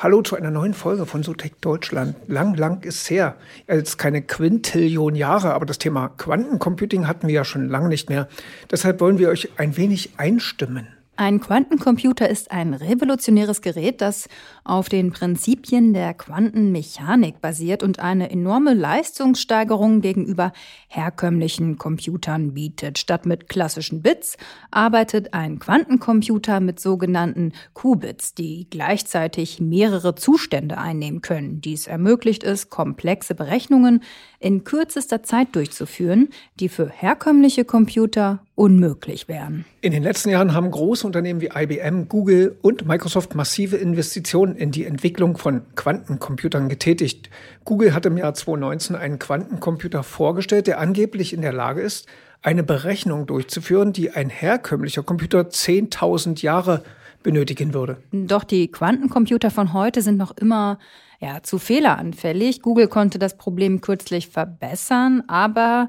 Hallo zu einer neuen Folge von SoTech Deutschland. Lang, lang ist her. Jetzt keine Quintillion Jahre, aber das Thema Quantencomputing hatten wir ja schon lange nicht mehr. Deshalb wollen wir euch ein wenig einstimmen. Ein Quantencomputer ist ein revolutionäres Gerät, das auf den Prinzipien der Quantenmechanik basiert und eine enorme Leistungssteigerung gegenüber herkömmlichen Computern bietet. Statt mit klassischen Bits arbeitet ein Quantencomputer mit sogenannten Qubits, die gleichzeitig mehrere Zustände einnehmen können. Dies ermöglicht es, komplexe Berechnungen in kürzester Zeit durchzuführen, die für herkömmliche Computer unmöglich wären. In den letzten Jahren haben große Unternehmen wie IBM, Google und Microsoft massive Investitionen in die Entwicklung von Quantencomputern getätigt. Google hat im Jahr 2019 einen Quantencomputer vorgestellt, der angeblich in der Lage ist, eine Berechnung durchzuführen, die ein herkömmlicher Computer 10.000 Jahre benötigen würde. Doch die Quantencomputer von heute sind noch immer ja, zu fehleranfällig. Google konnte das Problem kürzlich verbessern, aber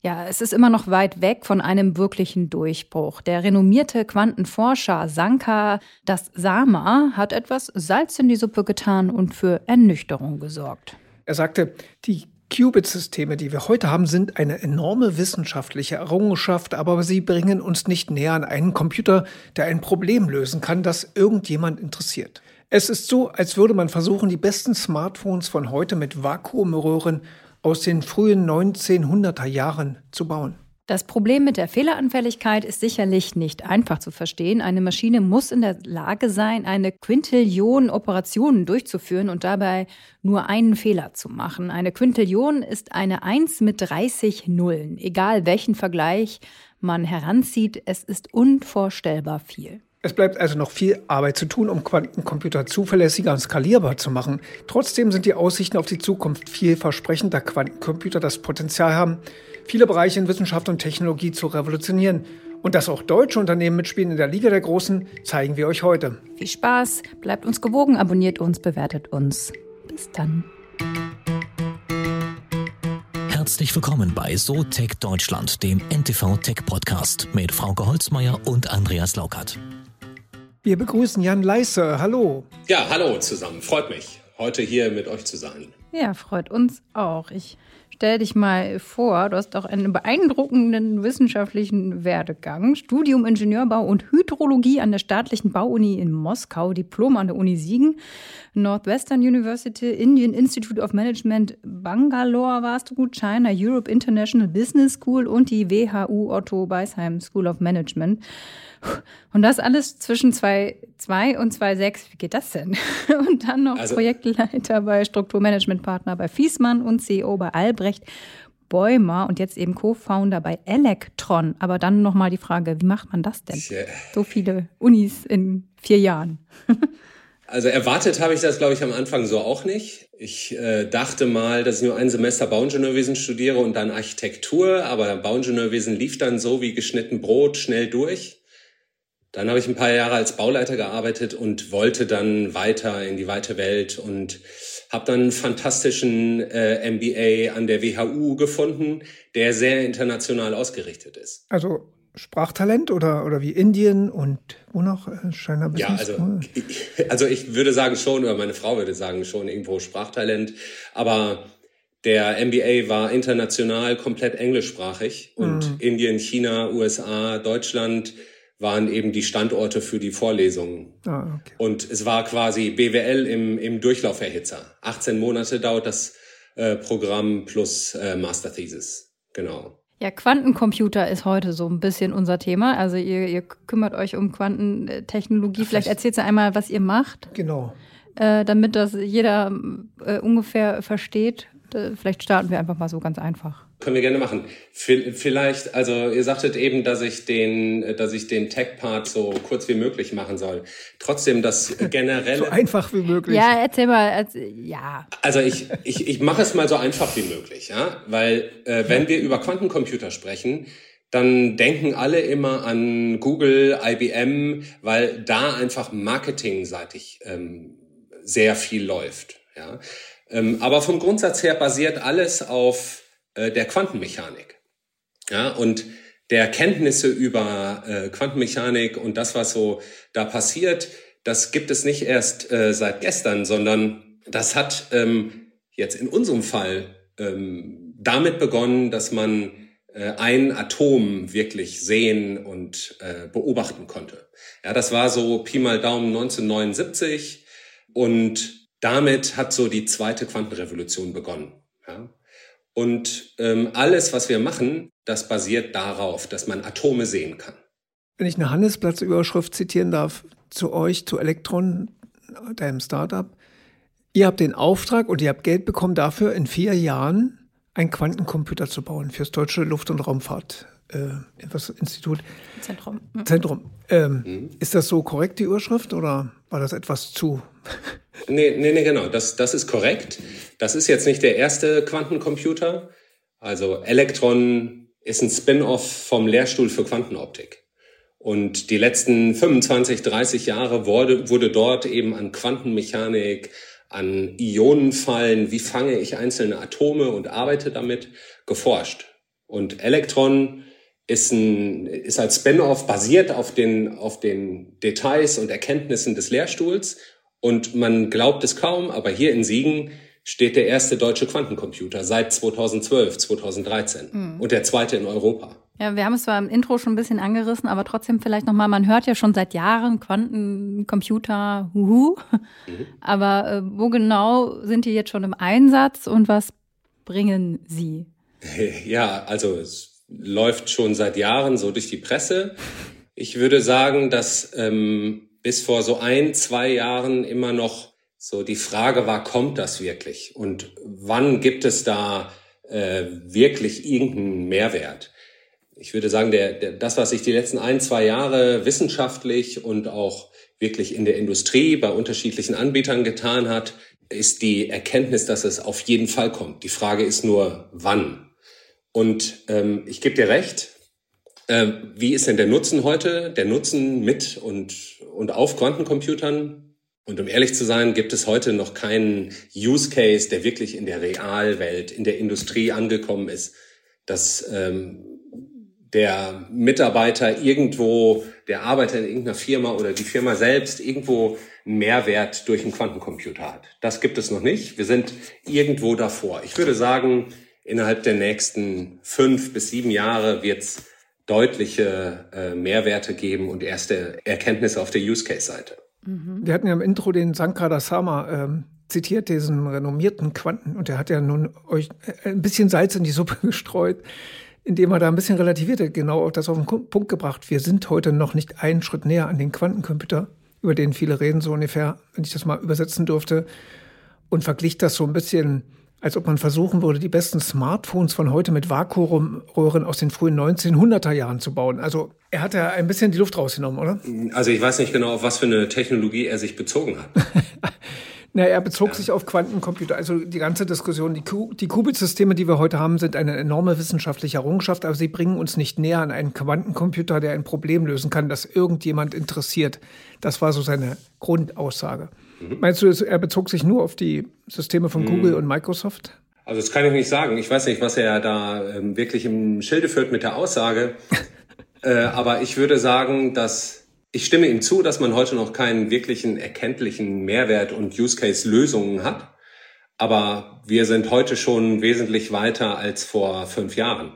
ja, es ist immer noch weit weg von einem wirklichen Durchbruch. Der renommierte Quantenforscher Sankar Das Sama hat etwas Salz in die Suppe getan und für Ernüchterung gesorgt. Er sagte, die Qubit-Systeme, die wir heute haben, sind eine enorme wissenschaftliche Errungenschaft, aber sie bringen uns nicht näher an einen Computer, der ein Problem lösen kann, das irgendjemand interessiert. Es ist so, als würde man versuchen, die besten Smartphones von heute mit Vakuumröhren aus den frühen 1900er Jahren zu bauen. Das Problem mit der Fehleranfälligkeit ist sicherlich nicht einfach zu verstehen. Eine Maschine muss in der Lage sein, eine Quintillion Operationen durchzuführen und dabei nur einen Fehler zu machen. Eine Quintillion ist eine 1 mit 30 Nullen. Egal welchen Vergleich man heranzieht, es ist unvorstellbar viel. Es bleibt also noch viel Arbeit zu tun, um Quantencomputer zuverlässiger und skalierbar zu machen. Trotzdem sind die Aussichten auf die Zukunft vielversprechend, da Quantencomputer das Potenzial haben, viele Bereiche in Wissenschaft und Technologie zu revolutionieren. Und dass auch deutsche Unternehmen mitspielen in der Liga der Großen, zeigen wir euch heute. Viel Spaß, bleibt uns gewogen, abonniert uns, bewertet uns. Bis dann. Herzlich willkommen bei So Tech Deutschland, dem NTV Tech Podcast mit Frauke Holzmeier und Andreas Laukert. Wir begrüßen Jan Leisse. Hallo. Ja, hallo zusammen. Freut mich, heute hier mit euch zu sein. Ja, freut uns auch. Ich stell dich mal vor, du hast auch einen beeindruckenden wissenschaftlichen Werdegang. Studium Ingenieurbau und Hydrologie an der staatlichen Bauuni in Moskau, Diplom an der Uni Siegen, Northwestern University, Indian Institute of Management, Bangalore warst du gut, China Europe International Business School und die WHU Otto Beisheim School of Management. Und das alles zwischen 2,2 und 2,6. Wie geht das denn? Und dann noch also, Projektleiter bei Strukturmanagementpartner bei Fiesmann und CEO bei Albrecht Bäumer und jetzt eben Co-Founder bei Electron. Aber dann nochmal die Frage, wie macht man das denn? So viele Unis in vier Jahren. Also erwartet habe ich das, glaube ich, am Anfang so auch nicht. Ich äh, dachte mal, dass ich nur ein Semester Bauingenieurwesen studiere und dann Architektur, aber Bauingenieurwesen lief dann so wie geschnitten Brot schnell durch. Dann habe ich ein paar Jahre als Bauleiter gearbeitet und wollte dann weiter in die weite Welt und habe dann einen fantastischen äh, MBA an der WHU gefunden, der sehr international ausgerichtet ist. Also Sprachtalent oder, oder wie Indien und wo noch? Äh, China Business? Ja, also, ich, also ich würde sagen schon, oder meine Frau würde sagen schon irgendwo Sprachtalent, aber der MBA war international komplett englischsprachig und mhm. Indien, China, USA, Deutschland, waren eben die Standorte für die Vorlesungen. Ah, okay. Und es war quasi BWL im, im Durchlauferhitzer. 18 Monate dauert das äh, Programm plus äh, Master Thesis. Genau. Ja, Quantencomputer ist heute so ein bisschen unser Thema. Also ihr, ihr kümmert euch um Quantentechnologie. Vielleicht, Vielleicht erzählt ihr einmal, was ihr macht. Genau. Äh, damit das jeder äh, ungefähr versteht. Äh, vielleicht starten wir einfach mal so ganz einfach. Können wir gerne machen. Vielleicht, also ihr sagtet eben, dass ich den, dass ich den Tech-Part so kurz wie möglich machen soll. Trotzdem das generelle. so einfach wie möglich. Ja, erzähl mal, ja. Also ich, ich, ich mache es mal so einfach wie möglich, ja, weil äh, wenn wir über Quantencomputer sprechen, dann denken alle immer an Google, IBM, weil da einfach marketingseitig ähm, sehr viel läuft. Ja. Ähm, aber vom Grundsatz her basiert alles auf äh, der Quantenmechanik. Ja, und der Kenntnisse über äh, Quantenmechanik und das, was so da passiert, das gibt es nicht erst äh, seit gestern, sondern das hat ähm, jetzt in unserem Fall ähm, damit begonnen, dass man äh, ein Atom wirklich sehen und äh, beobachten konnte. Ja, das war so Pi mal Daumen 1979 und damit hat so die zweite Quantenrevolution begonnen. Ja. Und ähm, alles, was wir machen, das basiert darauf, dass man Atome sehen kann. Wenn ich eine Handelsplatzüberschrift zitieren darf, zu euch, zu Elektron, deinem Startup. Ihr habt den Auftrag und ihr habt Geld bekommen dafür, in vier Jahren einen Quantencomputer zu bauen fürs Deutsche Luft- und Raumfahrt. Äh, Institut. Zentrum. Zentrum. Ähm, mhm. Ist das so korrekt, die Überschrift, oder war das etwas zu? Nee, nee, nee, genau. Das, das ist korrekt. Das ist jetzt nicht der erste Quantencomputer. Also Elektron ist ein Spin-off vom Lehrstuhl für Quantenoptik. Und die letzten 25, 30 Jahre wurde, wurde dort eben an Quantenmechanik, an Ionenfallen, wie fange ich einzelne Atome und arbeite damit, geforscht. Und Elektron ist, ein, ist als Spin-off basiert auf den, auf den Details und Erkenntnissen des Lehrstuhls. Und man glaubt es kaum, aber hier in Siegen steht der erste deutsche Quantencomputer seit 2012, 2013 mhm. und der zweite in Europa. Ja, wir haben es zwar im Intro schon ein bisschen angerissen, aber trotzdem vielleicht nochmal, man hört ja schon seit Jahren Quantencomputer, huhu. Mhm. Aber äh, wo genau sind die jetzt schon im Einsatz und was bringen sie? Ja, also es läuft schon seit Jahren so durch die Presse. Ich würde sagen, dass ähm, bis vor so ein, zwei Jahren immer noch so die Frage war, kommt das wirklich? Und wann gibt es da äh, wirklich irgendeinen Mehrwert? ich würde sagen, der, der, das, was sich die letzten ein, zwei Jahre wissenschaftlich und auch wirklich in der Industrie bei unterschiedlichen Anbietern getan hat, ist die Erkenntnis, dass es auf jeden Fall kommt. Die Frage ist nur, wann. Und ähm, ich gebe dir recht. Äh, wie ist denn der Nutzen heute? Der Nutzen mit und, und auf Quantencomputern? Und um ehrlich zu sein, gibt es heute noch keinen Use Case, der wirklich in der Realwelt, in der Industrie angekommen ist, dass ähm, der Mitarbeiter irgendwo, der Arbeiter in irgendeiner Firma oder die Firma selbst irgendwo einen Mehrwert durch einen Quantencomputer hat. Das gibt es noch nicht. Wir sind irgendwo davor. Ich würde sagen, innerhalb der nächsten fünf bis sieben Jahre wird es deutliche äh, Mehrwerte geben und erste Erkenntnisse auf der Use-Case-Seite. Mhm. Wir hatten ja im Intro den Sankar Dasama ähm, zitiert, diesen renommierten Quanten, und der hat ja nun euch äh, ein bisschen Salz in die Suppe gestreut indem er da ein bisschen relativiert hat, genau auf das auf den Punkt gebracht. Wir sind heute noch nicht einen Schritt näher an den Quantencomputer, über den viele reden, so ungefähr, wenn ich das mal übersetzen durfte, und verglich das so ein bisschen, als ob man versuchen würde, die besten Smartphones von heute mit Vakuumröhren aus den frühen 1900er Jahren zu bauen. Also er hat ja ein bisschen die Luft rausgenommen, oder? Also ich weiß nicht genau, auf was für eine Technologie er sich bezogen hat. Na, er bezog ja. sich auf Quantencomputer. Also die ganze Diskussion, die, die Qubit-Systeme, die wir heute haben, sind eine enorme wissenschaftliche Errungenschaft, aber sie bringen uns nicht näher an einen Quantencomputer, der ein Problem lösen kann, das irgendjemand interessiert. Das war so seine Grundaussage. Mhm. Meinst du, er bezog sich nur auf die Systeme von mhm. Google und Microsoft? Also das kann ich nicht sagen. Ich weiß nicht, was er da ähm, wirklich im Schilde führt mit der Aussage. äh, aber ich würde sagen, dass ich stimme ihm zu, dass man heute noch keinen wirklichen erkenntlichen Mehrwert und Use Case Lösungen hat. Aber wir sind heute schon wesentlich weiter als vor fünf Jahren.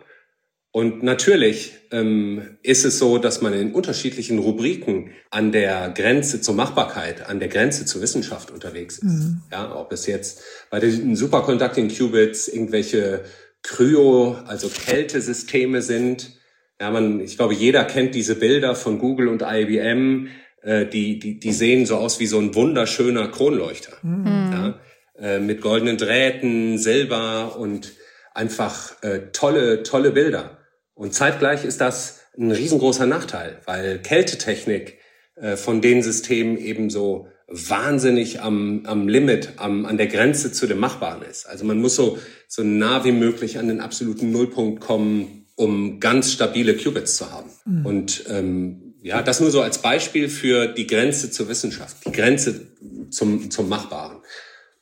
Und natürlich ähm, ist es so, dass man in unterschiedlichen Rubriken an der Grenze zur Machbarkeit, an der Grenze zur Wissenschaft unterwegs ist. Mhm. Ja, ob es jetzt bei den Superconducting Qubits irgendwelche Kryo, also Kältesysteme sind, ja, man, ich glaube, jeder kennt diese Bilder von Google und IBM. Äh, die, die, die sehen so aus wie so ein wunderschöner Kronleuchter. Mhm. Ja, äh, mit goldenen Drähten, Silber und einfach äh, tolle, tolle Bilder. Und zeitgleich ist das ein riesengroßer Nachteil, weil Kältetechnik äh, von den Systemen eben so wahnsinnig am, am Limit, am, an der Grenze zu dem Machbaren ist. Also man muss so, so nah wie möglich an den absoluten Nullpunkt kommen, um ganz stabile Qubits zu haben. Mhm. Und ähm, ja, das nur so als Beispiel für die Grenze zur Wissenschaft, die Grenze zum, zum Machbaren.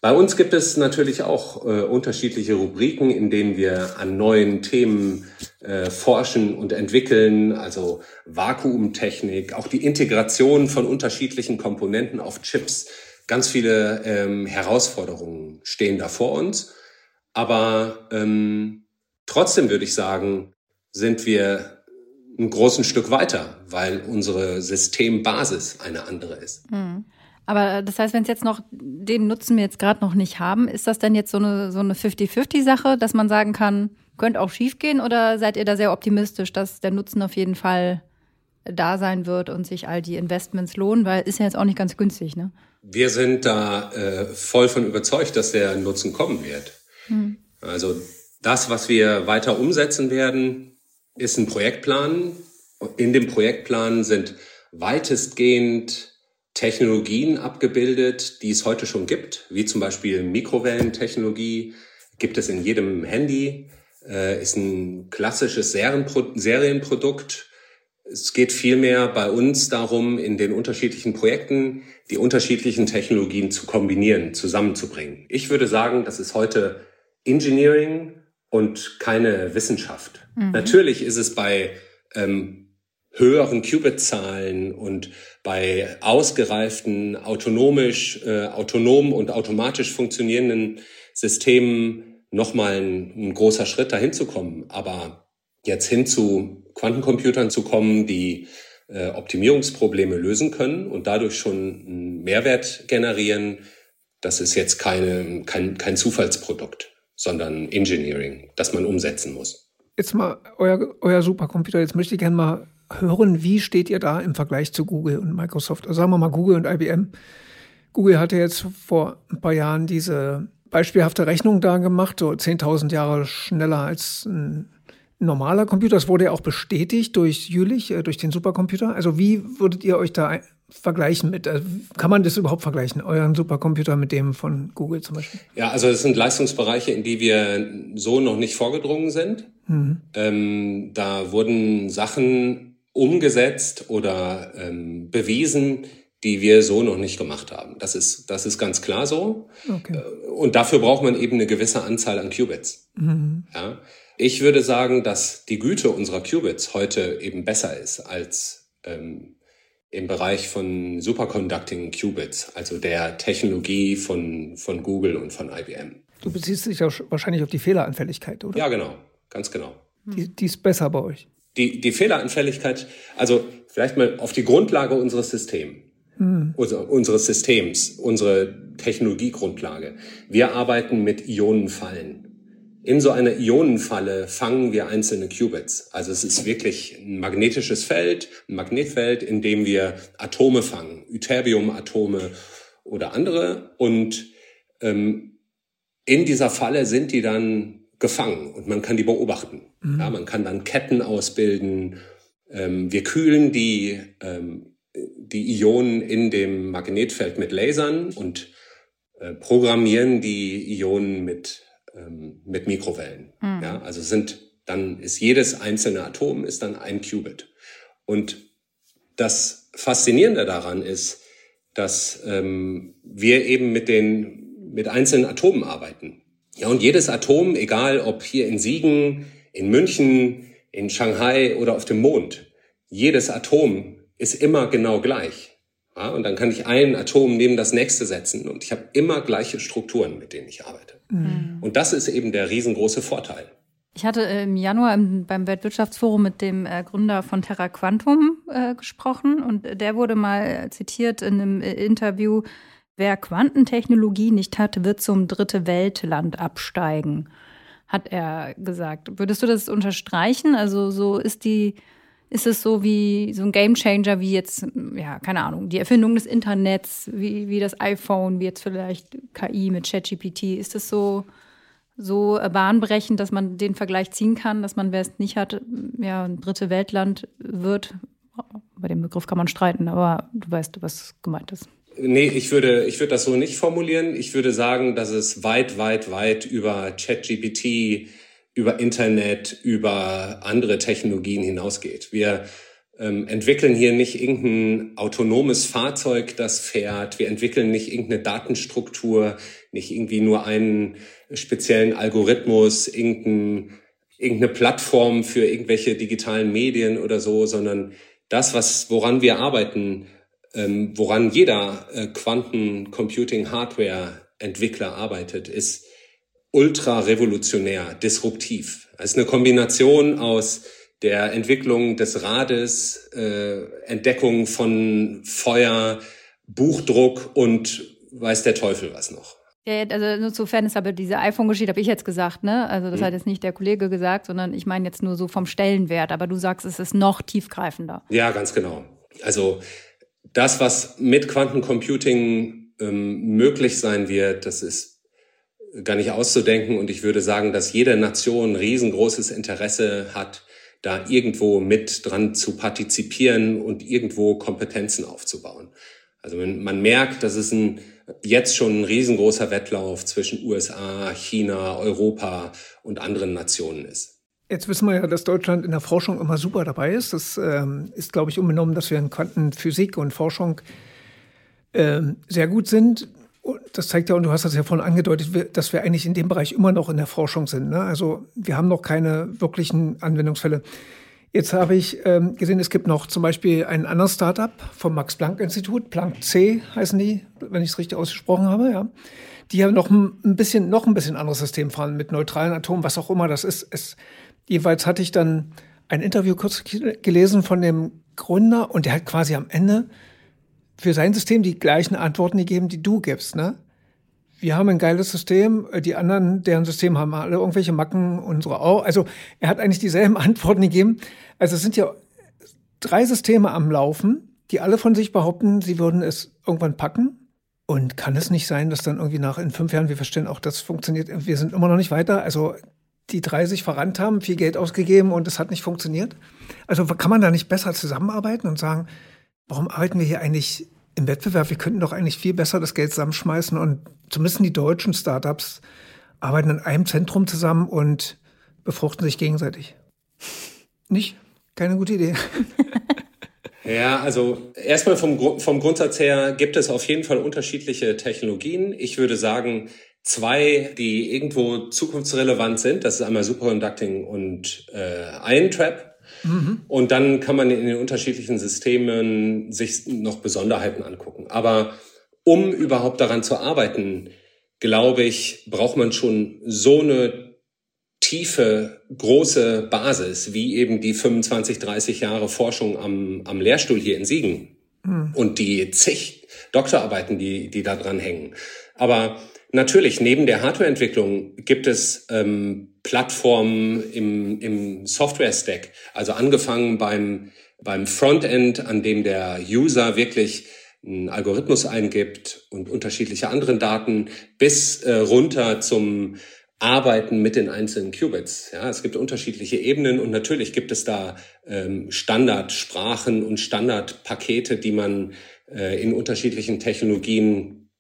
Bei uns gibt es natürlich auch äh, unterschiedliche Rubriken, in denen wir an neuen Themen äh, forschen und entwickeln, also Vakuumtechnik, auch die Integration von unterschiedlichen Komponenten auf Chips. Ganz viele ähm, Herausforderungen stehen da vor uns. Aber ähm, trotzdem würde ich sagen, sind wir ein großen Stück weiter, weil unsere Systembasis eine andere ist. Mhm. Aber das heißt, wenn es jetzt noch den Nutzen wir jetzt gerade noch nicht haben, ist das denn jetzt so eine so eine 50-50-Sache, dass man sagen kann, könnte auch schiefgehen oder seid ihr da sehr optimistisch, dass der Nutzen auf jeden Fall da sein wird und sich all die Investments lohnen, weil ist ja jetzt auch nicht ganz günstig, ne? Wir sind da äh, voll von überzeugt, dass der Nutzen kommen wird. Hm. Also das, was wir weiter umsetzen werden, ist ein Projektplan. In dem Projektplan sind weitestgehend Technologien abgebildet, die es heute schon gibt, wie zum Beispiel Mikrowellentechnologie, gibt es in jedem Handy, äh, ist ein klassisches Serienpro Serienprodukt. Es geht vielmehr bei uns darum, in den unterschiedlichen Projekten die unterschiedlichen Technologien zu kombinieren, zusammenzubringen. Ich würde sagen, das ist heute Engineering und keine Wissenschaft. Mhm. Natürlich ist es bei ähm, höheren Qubit-Zahlen und bei ausgereiften, autonomisch, äh, autonom und automatisch funktionierenden Systemen nochmal ein, ein großer Schritt dahin zu kommen. Aber jetzt hin zu Quantencomputern zu kommen, die äh, Optimierungsprobleme lösen können und dadurch schon einen Mehrwert generieren, das ist jetzt keine, kein, kein Zufallsprodukt, sondern Engineering, das man umsetzen muss. Jetzt mal euer, euer Supercomputer, jetzt möchte ich gerne mal hören, wie steht ihr da im Vergleich zu Google und Microsoft? Also sagen wir mal Google und IBM. Google hatte jetzt vor ein paar Jahren diese beispielhafte Rechnung da gemacht, so 10.000 Jahre schneller als ein normaler Computer. Das wurde ja auch bestätigt durch Jülich, äh, durch den Supercomputer. Also wie würdet ihr euch da vergleichen mit? Also kann man das überhaupt vergleichen, euren Supercomputer mit dem von Google zum Beispiel? Ja, also es sind Leistungsbereiche, in die wir so noch nicht vorgedrungen sind. Mhm. Ähm, da wurden Sachen umgesetzt oder ähm, bewiesen, die wir so noch nicht gemacht haben. Das ist, das ist ganz klar so. Okay. Äh, und dafür braucht man eben eine gewisse Anzahl an Qubits. Mhm. Ja? Ich würde sagen, dass die Güte unserer Qubits heute eben besser ist als ähm, im Bereich von Superconducting Qubits, also der Technologie von, von Google und von IBM. Du beziehst dich ja wahrscheinlich auf die Fehleranfälligkeit, oder? Ja, genau, ganz genau. Die, die ist besser bei euch die, die Fehleranfälligkeit, also vielleicht mal auf die Grundlage unseres Systems, hm. unseres Systems, unsere Technologiegrundlage. Wir arbeiten mit Ionenfallen. In so einer Ionenfalle fangen wir einzelne Qubits. Also es ist wirklich ein magnetisches Feld, ein Magnetfeld, in dem wir Atome fangen, Ytterbium-Atome oder andere. Und ähm, in dieser Falle sind die dann gefangen und man kann die beobachten. Mhm. Ja, man kann dann Ketten ausbilden. Ähm, wir kühlen die, ähm, die Ionen in dem Magnetfeld mit Lasern und äh, programmieren die Ionen mit, ähm, mit Mikrowellen. Mhm. Ja, also sind, dann ist jedes einzelne Atom ist dann ein Qubit. Und das Faszinierende daran ist, dass ähm, wir eben mit den mit einzelnen Atomen arbeiten. Ja, und jedes Atom, egal ob hier in Siegen, in München, in Shanghai oder auf dem Mond, jedes Atom ist immer genau gleich. Ja, und dann kann ich ein Atom neben das nächste setzen und ich habe immer gleiche Strukturen, mit denen ich arbeite. Mhm. Und das ist eben der riesengroße Vorteil. Ich hatte im Januar im, beim Weltwirtschaftsforum mit dem äh, Gründer von Terra Quantum äh, gesprochen und der wurde mal zitiert in einem äh, Interview, Wer Quantentechnologie nicht hat, wird zum dritte Weltland absteigen, hat er gesagt. Würdest du das unterstreichen? Also so ist die, ist es so wie so ein Gamechanger wie jetzt, ja, keine Ahnung, die Erfindung des Internets, wie, wie das iPhone, wie jetzt vielleicht KI mit ChatGPT. Ist das so, so bahnbrechend, dass man den Vergleich ziehen kann, dass man, wer es nicht hat, ja, ein dritte Weltland wird? Bei dem Begriff kann man streiten, aber du weißt, was gemeint ist. Nee, ich würde, ich würde das so nicht formulieren. Ich würde sagen, dass es weit, weit, weit über ChatGPT, über Internet, über andere Technologien hinausgeht. Wir ähm, entwickeln hier nicht irgendein autonomes Fahrzeug, das fährt. Wir entwickeln nicht irgendeine Datenstruktur, nicht irgendwie nur einen speziellen Algorithmus, irgendein, irgendeine Plattform für irgendwelche digitalen Medien oder so, sondern das, was, woran wir arbeiten, ähm, woran jeder äh, Quantencomputing-Hardware-Entwickler arbeitet, ist ultra revolutionär, disruptiv. Es ist eine Kombination aus der Entwicklung des Rades, äh, Entdeckung von Feuer, Buchdruck und weiß der Teufel was noch. Ja, also nur zu Fairness, aber diese iPhone-Geschichte habe ich jetzt gesagt, ne? Also das mhm. hat jetzt nicht der Kollege gesagt, sondern ich meine jetzt nur so vom Stellenwert. Aber du sagst, es ist noch tiefgreifender. Ja, ganz genau. Also das, was mit Quantencomputing ähm, möglich sein wird, das ist gar nicht auszudenken. Und ich würde sagen, dass jede Nation riesengroßes Interesse hat, da irgendwo mit dran zu partizipieren und irgendwo Kompetenzen aufzubauen. Also man, merkt, dass es ein, jetzt schon ein riesengroßer Wettlauf zwischen USA, China, Europa und anderen Nationen ist. Jetzt wissen wir ja, dass Deutschland in der Forschung immer super dabei ist. Das ähm, ist, glaube ich, unbenommen, dass wir in Quantenphysik und Forschung ähm, sehr gut sind. Das zeigt ja, und du hast das ja vorhin angedeutet, dass wir eigentlich in dem Bereich immer noch in der Forschung sind. Ne? Also wir haben noch keine wirklichen Anwendungsfälle. Jetzt habe ich ähm, gesehen, es gibt noch zum Beispiel ein anderes Startup vom Max-Planck-Institut, Planck C heißen die, wenn ich es richtig ausgesprochen habe, ja. Die haben noch ein bisschen, noch ein bisschen anderes System fahren mit neutralen Atomen, was auch immer das ist. Es, jeweils hatte ich dann ein Interview kurz gelesen von dem Gründer und der hat quasi am Ende für sein System die gleichen Antworten gegeben, die du gibst, ne? Wir haben ein geiles System, die anderen, deren System haben alle irgendwelche Macken, unsere auch. Also er hat eigentlich dieselben Antworten gegeben. Also es sind ja drei Systeme am Laufen, die alle von sich behaupten, sie würden es irgendwann packen. Und kann es nicht sein, dass dann irgendwie nach in fünf Jahren wir verstehen, auch das funktioniert, wir sind immer noch nicht weiter. Also die drei sich verrannt haben, viel Geld ausgegeben und es hat nicht funktioniert. Also kann man da nicht besser zusammenarbeiten und sagen, warum arbeiten wir hier eigentlich im Wettbewerb? Wir könnten doch eigentlich viel besser das Geld zusammenschmeißen und zumindest die deutschen Startups arbeiten in einem Zentrum zusammen und befruchten sich gegenseitig. Nicht? Keine gute Idee. Ja, also erstmal vom, vom Grundsatz her gibt es auf jeden Fall unterschiedliche Technologien. Ich würde sagen, zwei, die irgendwo zukunftsrelevant sind. Das ist einmal Superconducting und äh, Ion Trap. Mhm. Und dann kann man in den unterschiedlichen Systemen sich noch Besonderheiten angucken. Aber um überhaupt daran zu arbeiten, glaube ich, braucht man schon so eine tiefe, große Basis, wie eben die 25, 30 Jahre Forschung am, am Lehrstuhl hier in Siegen mhm. und die zig Doktorarbeiten, die, die da dran hängen. Aber Natürlich, neben der Hardwareentwicklung gibt es ähm, Plattformen im, im Software-Stack. Also angefangen beim, beim Frontend, an dem der User wirklich einen Algorithmus eingibt und unterschiedliche anderen Daten, bis äh, runter zum Arbeiten mit den einzelnen Qubits. Ja, es gibt unterschiedliche Ebenen und natürlich gibt es da ähm, Standardsprachen und Standardpakete, die man äh, in unterschiedlichen Technologien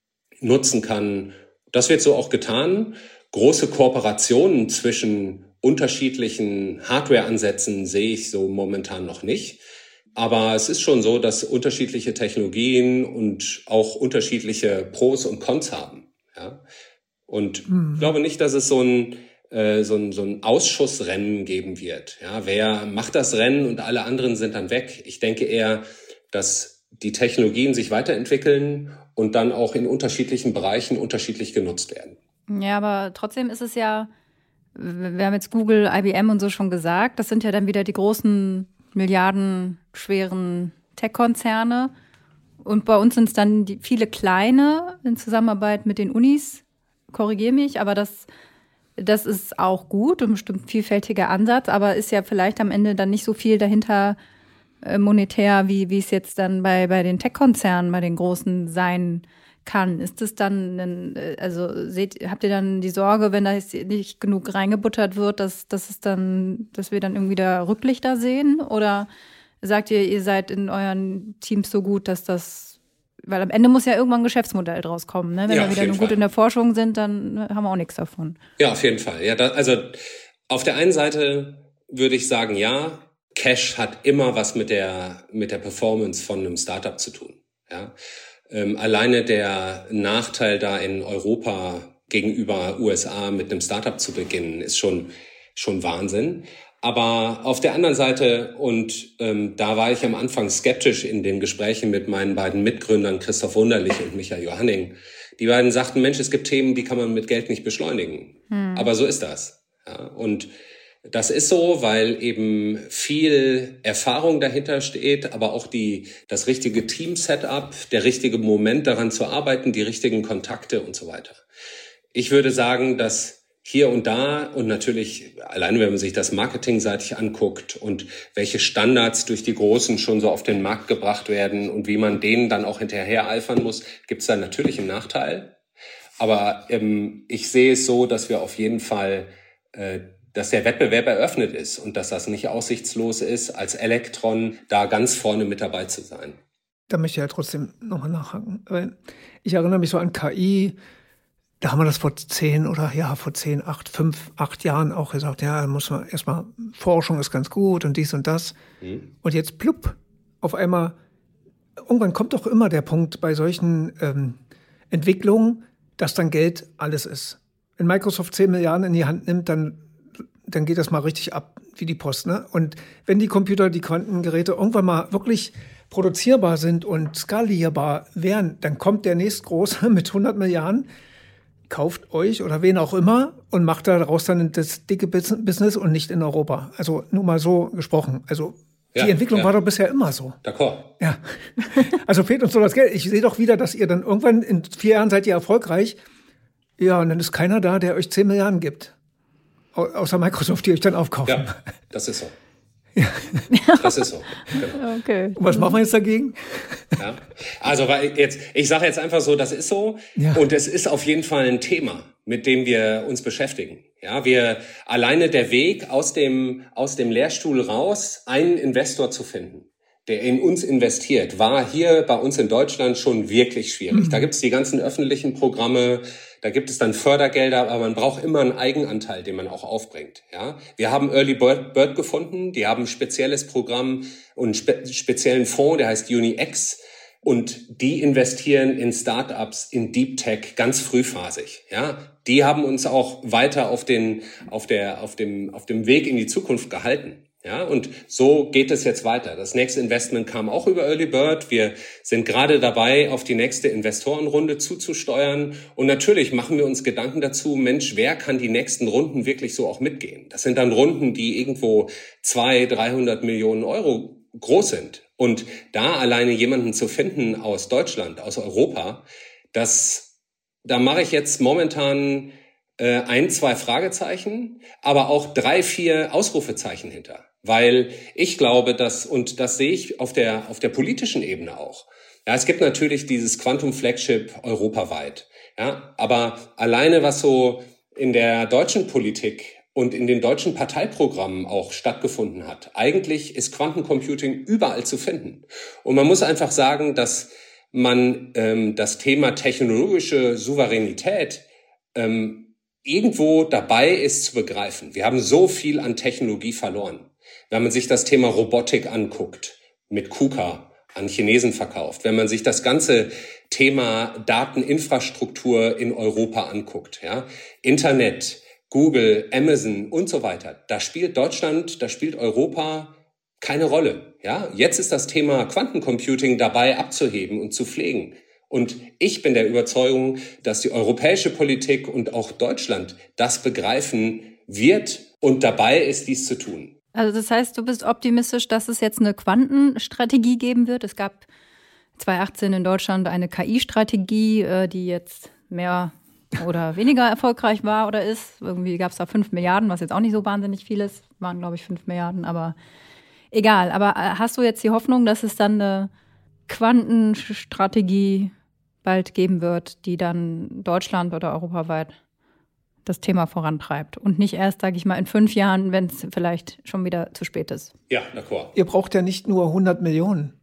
nutzen kann, das wird so auch getan. Große Kooperationen zwischen unterschiedlichen Hardware-Ansätzen sehe ich so momentan noch nicht. Aber es ist schon so, dass unterschiedliche Technologien und auch unterschiedliche Pros und Cons haben. Ja? Und mhm. ich glaube nicht, dass es so ein, äh, so, ein, so ein Ausschussrennen geben wird. Ja? Wer macht das Rennen und alle anderen sind dann weg? Ich denke eher, dass die Technologien sich weiterentwickeln und dann auch in unterschiedlichen Bereichen unterschiedlich genutzt werden. Ja, aber trotzdem ist es ja, wir haben jetzt Google, IBM und so schon gesagt, das sind ja dann wieder die großen milliardenschweren Tech-Konzerne. Und bei uns sind es dann die, viele kleine in Zusammenarbeit mit den Unis. Korrigiere mich, aber das, das ist auch gut und bestimmt vielfältiger Ansatz, aber ist ja vielleicht am Ende dann nicht so viel dahinter monetär, wie, wie es jetzt dann bei, bei den Tech-Konzernen, bei den großen sein kann. Ist es dann, ein, äh, also seht, habt ihr dann die Sorge, wenn da nicht genug reingebuttert wird, dass, dass es dann, dass wir dann irgendwie da Rücklichter sehen? Oder sagt ihr, ihr seid in euren Teams so gut, dass das, weil am Ende muss ja irgendwann ein Geschäftsmodell draus kommen, ne? Wenn ja, wir wieder nur gut in der Forschung sind, dann haben wir auch nichts davon. Ja, auf jeden Fall. Ja, da, also auf der einen Seite würde ich sagen, ja, Cash hat immer was mit der, mit der Performance von einem Startup zu tun. Ja? Ähm, alleine der Nachteil da in Europa gegenüber USA mit einem Startup zu beginnen, ist schon, schon Wahnsinn. Aber auf der anderen Seite, und ähm, da war ich am Anfang skeptisch in den Gesprächen mit meinen beiden Mitgründern, Christoph Wunderlich und Michael Johanning. Die beiden sagten, Mensch, es gibt Themen, die kann man mit Geld nicht beschleunigen. Hm. Aber so ist das. Ja, und das ist so, weil eben viel Erfahrung dahinter steht, aber auch die, das richtige Team-Setup, der richtige Moment daran zu arbeiten, die richtigen Kontakte und so weiter. Ich würde sagen, dass hier und da und natürlich alleine, wenn man sich das marketingseitig anguckt und welche Standards durch die Großen schon so auf den Markt gebracht werden und wie man denen dann auch hinterher eifern muss, gibt es da natürlich einen Nachteil. Aber ähm, ich sehe es so, dass wir auf jeden Fall, äh, dass der Wettbewerb eröffnet ist und dass das nicht aussichtslos ist, als Elektron da ganz vorne mit dabei zu sein. Da möchte ich ja trotzdem nochmal nachhaken. Ich erinnere mich so an KI, da haben wir das vor zehn oder ja, vor zehn, acht, fünf, acht Jahren auch gesagt, ja, muss man erstmal, Forschung ist ganz gut und dies und das. Mhm. Und jetzt plupp, auf einmal, irgendwann kommt doch immer der Punkt bei solchen ähm, Entwicklungen, dass dann Geld alles ist. Wenn Microsoft zehn Milliarden in die Hand nimmt, dann, dann geht das mal richtig ab wie die Post. Ne? Und wenn die Computer, die Quantengeräte irgendwann mal wirklich produzierbar sind und skalierbar wären, dann kommt der nächstgroße mit 100 Milliarden kauft euch oder wen auch immer und macht daraus dann das dicke Business und nicht in Europa. Also nur mal so gesprochen. Also die Entwicklung ja. war doch bisher immer so. D'accord. Ja. Also fehlt uns so das Geld. Ich sehe doch wieder, dass ihr dann irgendwann in vier Jahren seid ihr erfolgreich. Ja, und dann ist keiner da, der euch 10 Milliarden gibt. Außer Microsoft, die euch dann aufkaufen. Ja, das ist so. Ja. Das ist so. Genau. Okay. Und was machen wir jetzt dagegen? Ja. Also weil jetzt, ich sage jetzt einfach so, das ist so. Ja. Und es ist auf jeden Fall ein Thema, mit dem wir uns beschäftigen. Ja, wir alleine der Weg aus dem aus dem Lehrstuhl raus, einen Investor zu finden, der in uns investiert, war hier bei uns in Deutschland schon wirklich schwierig. Mhm. Da gibt es die ganzen öffentlichen Programme, da gibt es dann Fördergelder, aber man braucht immer einen Eigenanteil, den man auch aufbringt. Ja, wir haben Early Bird, Bird gefunden. Die haben ein spezielles Programm und einen spe speziellen Fonds, der heißt UniX. Und die investieren in Startups, in Deep Tech ganz frühphasig. Ja, die haben uns auch weiter auf den, auf der, auf dem, auf dem Weg in die Zukunft gehalten. Ja, und so geht es jetzt weiter. Das nächste Investment kam auch über Early Bird. Wir sind gerade dabei, auf die nächste Investorenrunde zuzusteuern. Und natürlich machen wir uns Gedanken dazu, Mensch, wer kann die nächsten Runden wirklich so auch mitgehen? Das sind dann Runden, die irgendwo zwei, dreihundert Millionen Euro groß sind. Und da alleine jemanden zu finden aus Deutschland, aus Europa, das, da mache ich jetzt momentan äh, ein, zwei Fragezeichen, aber auch drei, vier Ausrufezeichen hinter. Weil ich glaube, dass, und das sehe ich auf der, auf der politischen Ebene auch. Ja, es gibt natürlich dieses Quantum Flagship europaweit. Ja, aber alleine was so in der deutschen Politik und in den deutschen Parteiprogrammen auch stattgefunden hat. Eigentlich ist Quantencomputing überall zu finden. Und man muss einfach sagen, dass man ähm, das Thema technologische Souveränität ähm, irgendwo dabei ist zu begreifen. Wir haben so viel an Technologie verloren. Wenn man sich das Thema Robotik anguckt, mit KUKA an Chinesen verkauft, wenn man sich das ganze Thema Dateninfrastruktur in Europa anguckt, ja, Internet, Google, Amazon und so weiter, da spielt Deutschland, da spielt Europa keine Rolle. Ja, jetzt ist das Thema Quantencomputing dabei abzuheben und zu pflegen. Und ich bin der Überzeugung, dass die europäische Politik und auch Deutschland das begreifen wird und dabei ist, dies zu tun. Also das heißt, du bist optimistisch, dass es jetzt eine Quantenstrategie geben wird. Es gab 2018 in Deutschland eine KI-Strategie, äh, die jetzt mehr oder weniger erfolgreich war oder ist. Irgendwie gab es da fünf Milliarden, was jetzt auch nicht so wahnsinnig viel ist. Waren, glaube ich, fünf Milliarden, aber egal. Aber äh, hast du jetzt die Hoffnung, dass es dann eine Quantenstrategie bald geben wird, die dann Deutschland oder europaweit das Thema vorantreibt und nicht erst, sage ich mal, in fünf Jahren, wenn es vielleicht schon wieder zu spät ist. Ja, d'accord. Ihr braucht ja nicht nur 100 Millionen.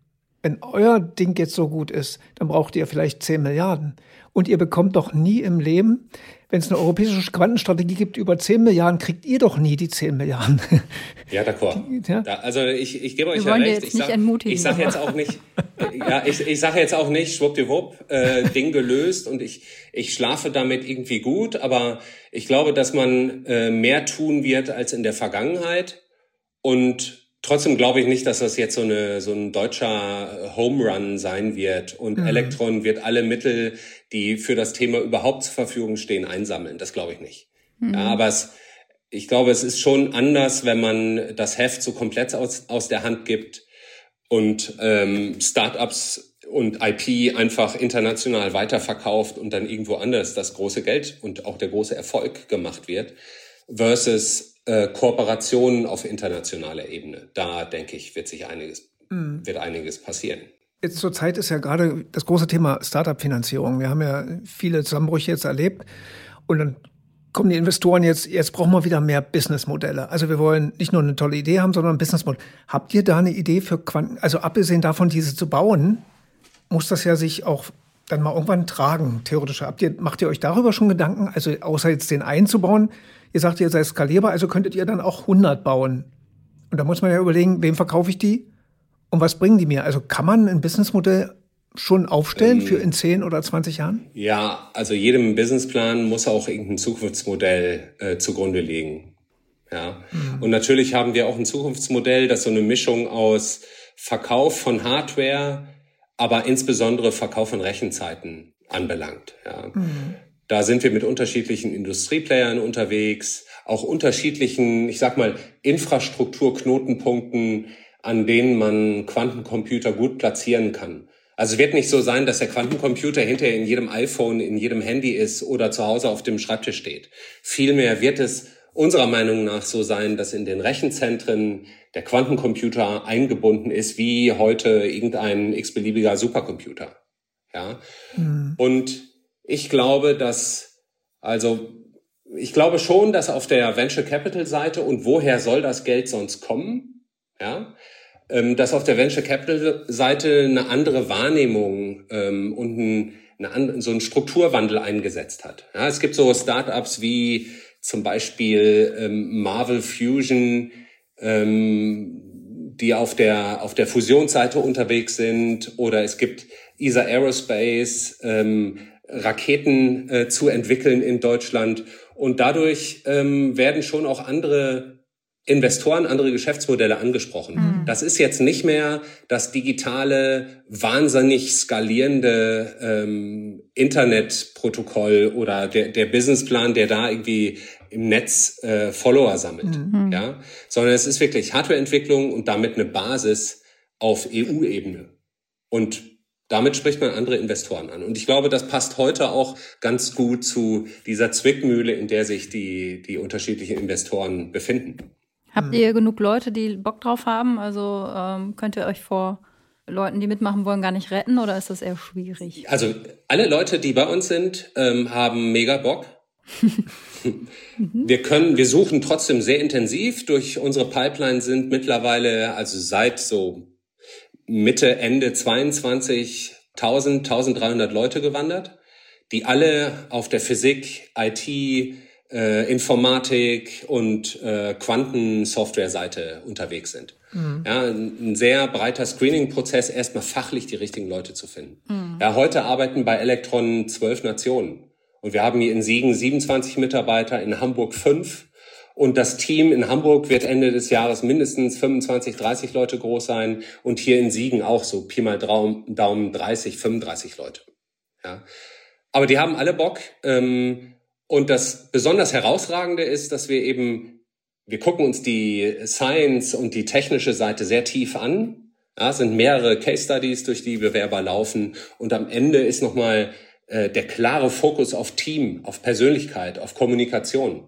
Wenn euer Ding jetzt so gut ist, dann braucht ihr vielleicht 10 Milliarden. Und ihr bekommt doch nie im Leben, wenn es eine europäische Quantenstrategie gibt, über 10 Milliarden, kriegt ihr doch nie die 10 Milliarden. Ja, d'accord. Ja? Also ich, ich gebe euch Wir ja recht. ich sage sag jetzt auch nicht, ja, ich, ich sage jetzt auch nicht, schwuppdiwupp, äh, Ding gelöst und ich, ich schlafe damit irgendwie gut, aber ich glaube, dass man äh, mehr tun wird als in der Vergangenheit und Trotzdem glaube ich nicht, dass das jetzt so, eine, so ein deutscher Home Run sein wird und mhm. Elektron wird alle Mittel, die für das Thema überhaupt zur Verfügung stehen, einsammeln. Das glaube ich nicht. Mhm. Ja, aber es, ich glaube, es ist schon anders, wenn man das Heft so komplett aus, aus der Hand gibt und ähm, Startups und IP einfach international weiterverkauft und dann irgendwo anders das große Geld und auch der große Erfolg gemacht wird, versus äh, Kooperationen auf internationaler Ebene. Da denke ich, wird sich einiges, mhm. wird einiges passieren. Jetzt zur Zeit ist ja gerade das große Thema Startup-Finanzierung. Wir haben ja viele Zusammenbrüche jetzt erlebt und dann kommen die Investoren jetzt, jetzt brauchen wir wieder mehr Businessmodelle. Also wir wollen nicht nur eine tolle Idee haben, sondern ein Businessmodell. Habt ihr da eine Idee für Quanten, also abgesehen davon, diese zu bauen, muss das ja sich auch dann mal irgendwann tragen, theoretisch. Habt ihr, macht ihr euch darüber schon Gedanken? Also außer jetzt den einzubauen, Ihr sagt, ihr seid skalierbar, also könntet ihr dann auch 100 bauen. Und da muss man ja überlegen, wem verkaufe ich die und was bringen die mir? Also kann man ein Businessmodell schon aufstellen für in 10 oder 20 Jahren? Ja, also jedem Businessplan muss auch irgendein Zukunftsmodell äh, zugrunde liegen. Ja. Mhm. Und natürlich haben wir auch ein Zukunftsmodell, das so eine Mischung aus Verkauf von Hardware, aber insbesondere Verkauf von Rechenzeiten anbelangt. Ja. Mhm. Da sind wir mit unterschiedlichen Industrieplayern unterwegs, auch unterschiedlichen, ich sag mal, Infrastrukturknotenpunkten, an denen man Quantencomputer gut platzieren kann. Also es wird nicht so sein, dass der Quantencomputer hinterher in jedem iPhone, in jedem Handy ist oder zu Hause auf dem Schreibtisch steht. Vielmehr wird es unserer Meinung nach so sein, dass in den Rechenzentren der Quantencomputer eingebunden ist, wie heute irgendein x-beliebiger Supercomputer. Ja. Mhm. Und ich glaube, dass, also, ich glaube schon, dass auf der Venture Capital Seite und woher soll das Geld sonst kommen? Ja, ähm, dass auf der Venture Capital Seite eine andere Wahrnehmung ähm, und ein, eine, so ein Strukturwandel eingesetzt hat. Ja, es gibt so Startups wie zum Beispiel ähm, Marvel Fusion, ähm, die auf der auf der Fusionsseite unterwegs sind, oder es gibt ESA Aerospace, ähm, Raketen äh, zu entwickeln in Deutschland. Und dadurch ähm, werden schon auch andere Investoren, andere Geschäftsmodelle angesprochen. Mhm. Das ist jetzt nicht mehr das digitale, wahnsinnig skalierende ähm, Internetprotokoll oder der, der Businessplan, der da irgendwie im Netz äh, Follower sammelt, mhm. ja, sondern es ist wirklich Hardwareentwicklung und damit eine Basis auf EU-Ebene. Und damit spricht man andere Investoren an. Und ich glaube, das passt heute auch ganz gut zu dieser Zwickmühle, in der sich die, die unterschiedlichen Investoren befinden. Habt ihr genug Leute, die Bock drauf haben? Also ähm, könnt ihr euch vor Leuten, die mitmachen wollen, gar nicht retten oder ist das eher schwierig? Also alle Leute, die bei uns sind, ähm, haben mega Bock. wir können, wir suchen trotzdem sehr intensiv. Durch unsere Pipeline sind mittlerweile, also seit so Mitte, Ende 22 1000, 1300 Leute gewandert, die alle auf der Physik, IT, äh, Informatik und äh, Quantensoftware-Seite unterwegs sind. Mhm. Ja, ein, sehr breiter Screening-Prozess, erstmal fachlich die richtigen Leute zu finden. Mhm. Ja, heute arbeiten bei Elektron zwölf Nationen. Und wir haben hier in Siegen 27 Mitarbeiter, in Hamburg fünf und das Team in Hamburg wird Ende des Jahres mindestens 25, 30 Leute groß sein und hier in Siegen auch so Pi mal Daumen 30, 35 Leute. Ja. Aber die haben alle Bock. Ähm, und das besonders herausragende ist, dass wir eben, wir gucken uns die Science und die technische Seite sehr tief an. Ja, es sind mehrere Case Studies, durch die Bewerber laufen. Und am Ende ist nochmal äh, der klare Fokus auf Team, auf Persönlichkeit, auf Kommunikation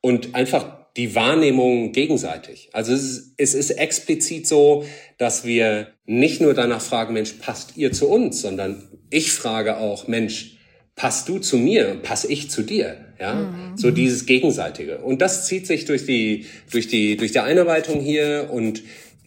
und einfach die Wahrnehmung gegenseitig. Also es ist, es ist explizit so, dass wir nicht nur danach fragen, Mensch, passt ihr zu uns, sondern ich frage auch, Mensch, passt du zu mir, pass ich zu dir, ja? Mhm. So dieses gegenseitige. Und das zieht sich durch die durch die durch die Einarbeitung hier und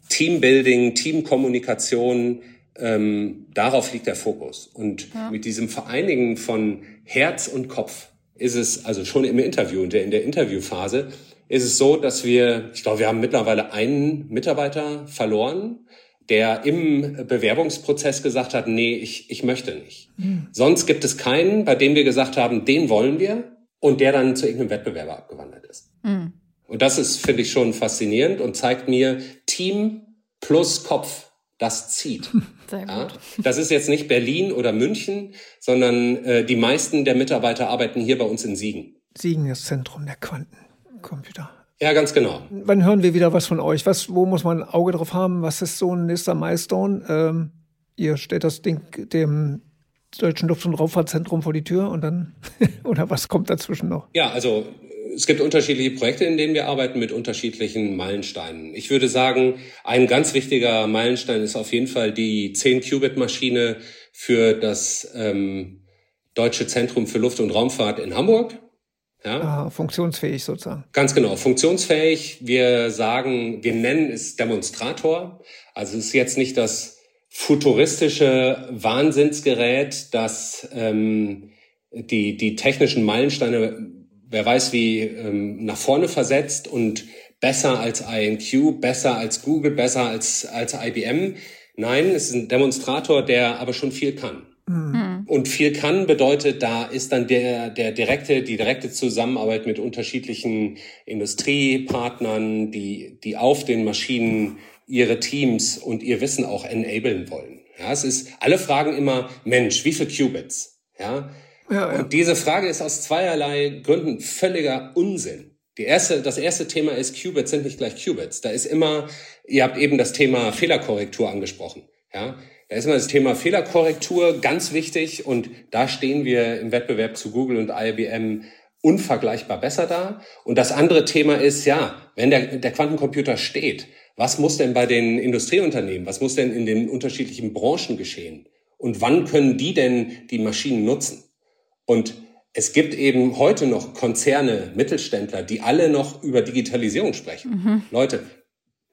Teambuilding, Teamkommunikation ähm, darauf liegt der Fokus. Und ja. mit diesem Vereinigen von Herz und Kopf ist es, also schon im Interview, in der, in der Interviewphase, ist es so, dass wir, ich glaube, wir haben mittlerweile einen Mitarbeiter verloren, der im Bewerbungsprozess gesagt hat, nee, ich, ich möchte nicht. Mhm. Sonst gibt es keinen, bei dem wir gesagt haben, den wollen wir und der dann zu irgendeinem Wettbewerber abgewandert ist. Mhm. Und das ist, finde ich, schon faszinierend und zeigt mir, Team plus Kopf, das zieht. Sehr gut. Ja, das ist jetzt nicht Berlin oder München, sondern äh, die meisten der Mitarbeiter arbeiten hier bei uns in Siegen. Siegen ist Zentrum der Quantencomputer. Ja, ganz genau. Wann hören wir wieder was von euch? Was, wo muss man ein Auge drauf haben? Was ist so ein nächster Milestone? Ähm, ihr stellt das Ding dem Deutschen Luft- und Raumfahrtzentrum vor die Tür und dann, oder was kommt dazwischen noch? Ja, also es gibt unterschiedliche Projekte, in denen wir arbeiten mit unterschiedlichen Meilensteinen. Ich würde sagen, ein ganz wichtiger Meilenstein ist auf jeden Fall die 10-Qubit-Maschine für das ähm, Deutsche Zentrum für Luft- und Raumfahrt in Hamburg. Ja. Ah, funktionsfähig sozusagen. Ganz genau, funktionsfähig. Wir sagen, wir nennen es Demonstrator. Also es ist jetzt nicht das futuristische Wahnsinnsgerät, das ähm, die, die technischen Meilensteine, wer weiß wie, ähm, nach vorne versetzt und besser als INQ, besser als Google, besser als, als IBM. Nein, es ist ein Demonstrator, der aber schon viel kann. Mhm. Und viel kann bedeutet, da ist dann der, der direkte, die direkte Zusammenarbeit mit unterschiedlichen Industriepartnern, die, die auf den Maschinen ihre Teams und ihr Wissen auch enablen wollen. Ja, es ist, alle fragen immer, Mensch, wie viel Qubits? Ja. Ja, ja. Und diese Frage ist aus zweierlei Gründen völliger Unsinn. Die erste, das erste Thema ist, Qubits sind nicht gleich Qubits. Da ist immer, ihr habt eben das Thema Fehlerkorrektur angesprochen. Ja, da ist immer das Thema Fehlerkorrektur ganz wichtig und da stehen wir im Wettbewerb zu Google und IBM unvergleichbar besser da. Und das andere Thema ist, ja, wenn der, der Quantencomputer steht, was muss denn bei den Industrieunternehmen, was muss denn in den unterschiedlichen Branchen geschehen? Und wann können die denn die Maschinen nutzen? Und es gibt eben heute noch Konzerne, Mittelständler, die alle noch über Digitalisierung sprechen. Mhm. Leute,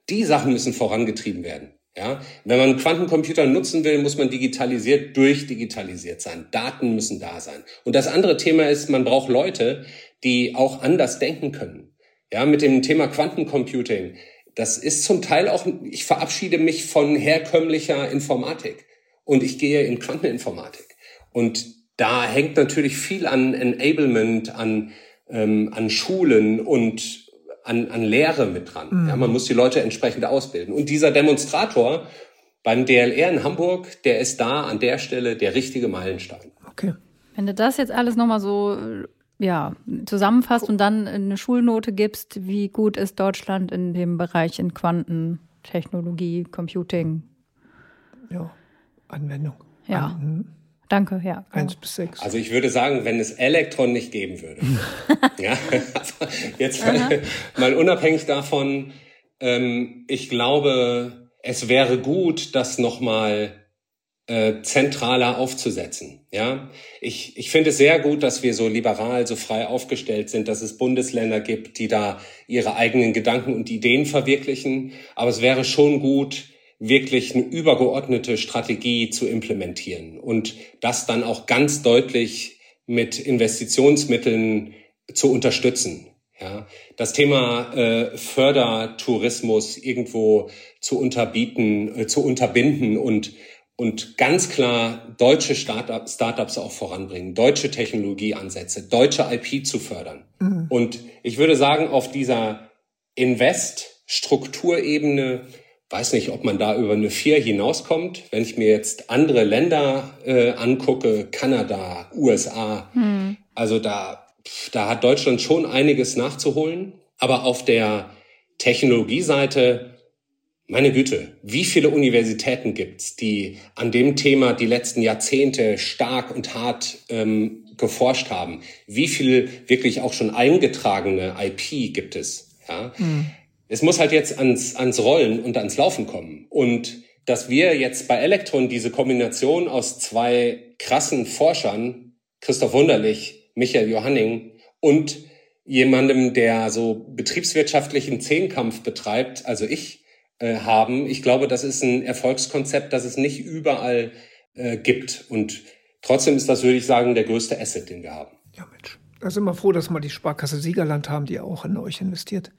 die Sachen müssen vorangetrieben werden. Ja, wenn man Quantencomputer nutzen will, muss man digitalisiert durchdigitalisiert sein. Daten müssen da sein. Und das andere Thema ist, man braucht Leute, die auch anders denken können. Ja, mit dem Thema Quantencomputing. Das ist zum Teil auch, ich verabschiede mich von herkömmlicher Informatik und ich gehe in Quanteninformatik. Und da hängt natürlich viel an Enablement, an, ähm, an Schulen und an, an Lehre mit dran. Mhm. Ja, man muss die Leute entsprechend ausbilden. Und dieser Demonstrator beim DLR in Hamburg, der ist da an der Stelle der richtige Meilenstein. Okay. Wenn du das jetzt alles nochmal so ja, zusammenfasst und dann eine Schulnote gibst, wie gut ist Deutschland in dem Bereich in Quantentechnologie, Computing? Ja, Anwendung. Ja. An, hm. Danke, ja. Eins bis sechs. Also ich würde sagen, wenn es Elektron nicht geben würde. ja, jetzt mal unabhängig davon, ähm, ich glaube, es wäre gut, das nochmal äh, zentraler aufzusetzen. Ja, ich, ich finde es sehr gut, dass wir so liberal, so frei aufgestellt sind, dass es Bundesländer gibt, die da ihre eigenen Gedanken und Ideen verwirklichen. Aber es wäre schon gut, wirklich eine übergeordnete Strategie zu implementieren und das dann auch ganz deutlich mit Investitionsmitteln zu unterstützen. Ja, das Thema äh, Fördertourismus irgendwo zu unterbieten, äh, zu unterbinden und und ganz klar deutsche Start Startups auch voranbringen, deutsche Technologieansätze, deutsche IP zu fördern. Mhm. Und ich würde sagen, auf dieser Invest-Strukturebene weiß nicht, ob man da über eine vier hinauskommt. Wenn ich mir jetzt andere Länder äh, angucke, Kanada, USA, hm. also da, da hat Deutschland schon einiges nachzuholen. Aber auf der Technologieseite, meine Güte, wie viele Universitäten gibt's, die an dem Thema die letzten Jahrzehnte stark und hart ähm, geforscht haben? Wie viel wirklich auch schon eingetragene IP gibt es? Ja? Hm. Es muss halt jetzt ans, ans Rollen und ans Laufen kommen. Und dass wir jetzt bei Elektron diese Kombination aus zwei krassen Forschern, Christoph Wunderlich, Michael Johanning und jemandem, der so betriebswirtschaftlichen Zehnkampf betreibt, also ich, äh, haben. Ich glaube, das ist ein Erfolgskonzept, das es nicht überall äh, gibt. Und trotzdem ist das, würde ich sagen, der größte Asset, den wir haben. Ja, Mensch. Da sind wir froh, dass wir die Sparkasse Siegerland haben, die auch in euch investiert.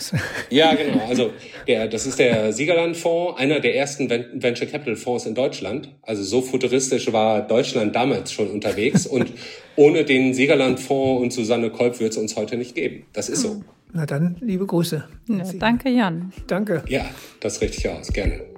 ja, genau. Also der, das ist der Siegerland-Fonds, einer der ersten Venture Capital Fonds in Deutschland. Also so futuristisch war Deutschland damals schon unterwegs. Und ohne den Siegerland-Fonds und Susanne Kolb wird es uns heute nicht geben. Das ist so. Na dann, liebe Grüße. Ja, danke, Jan. Danke. Ja, das richte ich aus. Gerne.